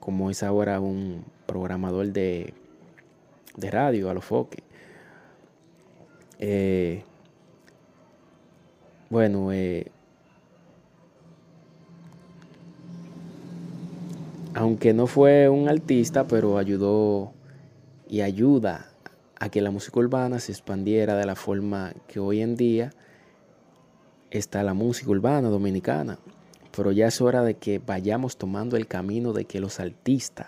Como es ahora un programador de, de radio a los foques. Eh, bueno, eh, aunque no fue un artista, pero ayudó y ayuda a que la música urbana se expandiera de la forma que hoy en día está la música urbana dominicana. Pero ya es hora de que vayamos tomando el camino de que los artistas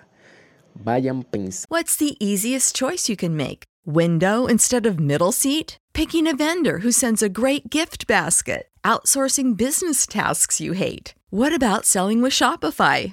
vayan pensando. What's the easiest choice you can make? Window instead of middle seat? Picking a vendor who sends a great gift basket? Outsourcing business tasks you hate? What about selling with Shopify?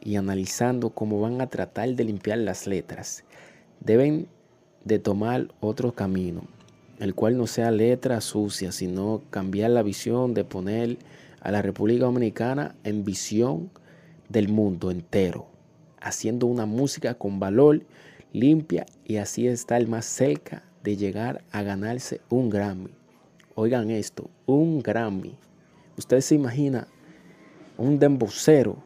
Y analizando cómo van a tratar de limpiar las letras, deben de tomar otro camino, el cual no sea letra sucia, sino cambiar la visión de poner a la República Dominicana en visión del mundo entero, haciendo una música con valor, limpia y así estar más cerca de llegar a ganarse un Grammy. Oigan esto, un Grammy. Ustedes se imaginan un dembocero